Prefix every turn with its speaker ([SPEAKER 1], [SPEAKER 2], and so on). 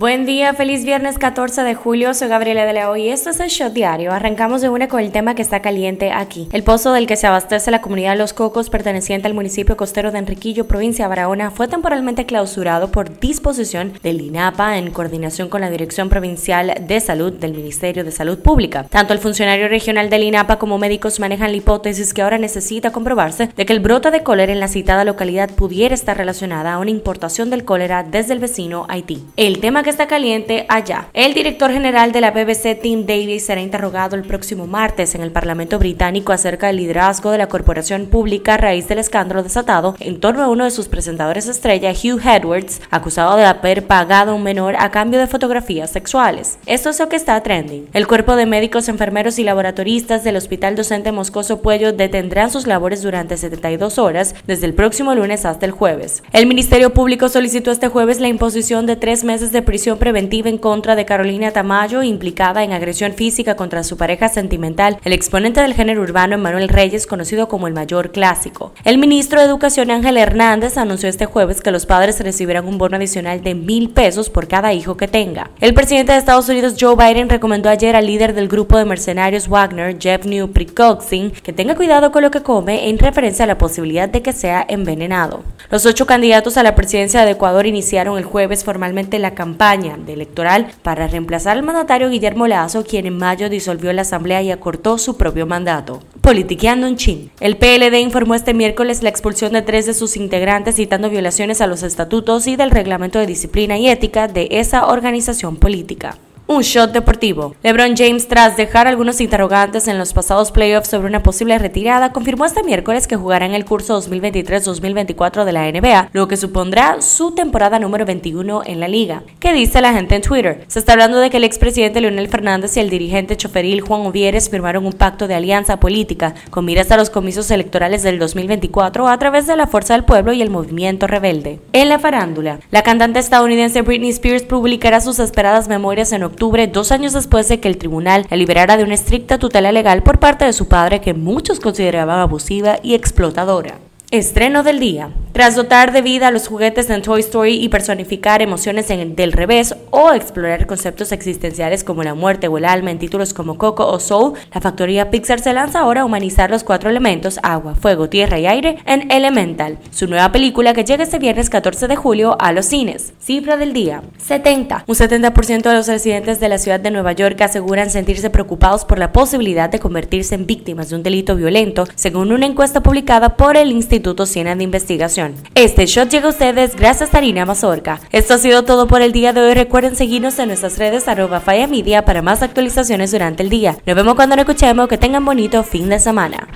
[SPEAKER 1] Buen día, feliz viernes 14 de julio, soy Gabriela de Leo y esto es el Shot Diario. Arrancamos de una con el tema que está caliente aquí. El pozo del que se abastece la comunidad Los Cocos, perteneciente al municipio costero de Enriquillo, provincia de Barahona, fue temporalmente clausurado por disposición del INAPA en coordinación con la Dirección Provincial de Salud del Ministerio de Salud Pública. Tanto el funcionario regional del INAPA como médicos manejan la hipótesis que ahora necesita comprobarse de que el brote de cólera en la citada localidad pudiera estar relacionada a una importación del cólera desde el vecino Haití. El tema que está caliente allá. El director general de la BBC, Tim Davis, será interrogado el próximo martes en el Parlamento británico acerca del liderazgo de la corporación pública a raíz del escándalo desatado en torno a uno de sus presentadores estrella, Hugh Edwards, acusado de haber pagado a un menor a cambio de fotografías sexuales. Esto es lo que está trending. El cuerpo de médicos, enfermeros y laboratoristas del Hospital Docente Moscoso Puello detendrán sus labores durante 72 horas desde el próximo lunes hasta el jueves. El Ministerio Público solicitó este jueves la imposición de tres meses de prisión preventiva en contra de Carolina Tamayo, implicada en agresión física contra su pareja sentimental, el exponente del género urbano Emanuel Reyes, conocido como el mayor clásico. El ministro de Educación Ángel Hernández anunció este jueves que los padres recibirán un bono adicional de mil pesos por cada hijo que tenga. El presidente de Estados Unidos, Joe Biden, recomendó ayer al líder del grupo de mercenarios Wagner, Jeff New Prikoxin, que tenga cuidado con lo que come en referencia a la posibilidad de que sea envenenado. Los ocho candidatos a la presidencia de Ecuador iniciaron el jueves formalmente la campaña de electoral para reemplazar al mandatario Guillermo Lazo, quien en mayo disolvió la asamblea y acortó su propio mandato. Politiqueando en Chin. El PLD informó este miércoles la expulsión de tres de sus integrantes citando violaciones a los estatutos y del reglamento de disciplina y ética de esa organización política un shot deportivo. LeBron James, tras dejar algunos interrogantes en los pasados playoffs sobre una posible retirada, confirmó este miércoles que jugará en el curso 2023-2024 de la NBA, lo que supondrá su temporada número 21 en la liga. ¿Qué dice la gente en Twitter? Se está hablando de que el expresidente Leonel Fernández y el dirigente choferil Juan Ovieres firmaron un pacto de alianza política con miras a los comicios electorales del 2024 a través de la Fuerza del Pueblo y el Movimiento Rebelde. En la farándula, la cantante estadounidense Britney Spears publicará sus esperadas memorias en octubre dos años después de que el tribunal la liberara de una estricta tutela legal por parte de su padre que muchos consideraban abusiva y explotadora. Estreno del día. Tras dotar de vida a los juguetes en Toy Story y personificar emociones en, del revés o explorar conceptos existenciales como la muerte o el alma en títulos como Coco o Soul, la factoría Pixar se lanza ahora a humanizar los cuatro elementos agua, fuego, tierra y aire en Elemental, su nueva película que llega este viernes 14 de julio a los cines. Cifra del día: 70. Un 70% de los residentes de la ciudad de Nueva York aseguran sentirse preocupados por la posibilidad de convertirse en víctimas de un delito violento, según una encuesta publicada por el Instituto Instituto Siena de Investigación. Este shot llega a ustedes gracias a Harina Mazorca. Esto ha sido todo por el día de hoy. Recuerden seguirnos en nuestras redes arroba Media para más actualizaciones durante el día. Nos vemos cuando nos escuchemos. Que tengan bonito fin de semana.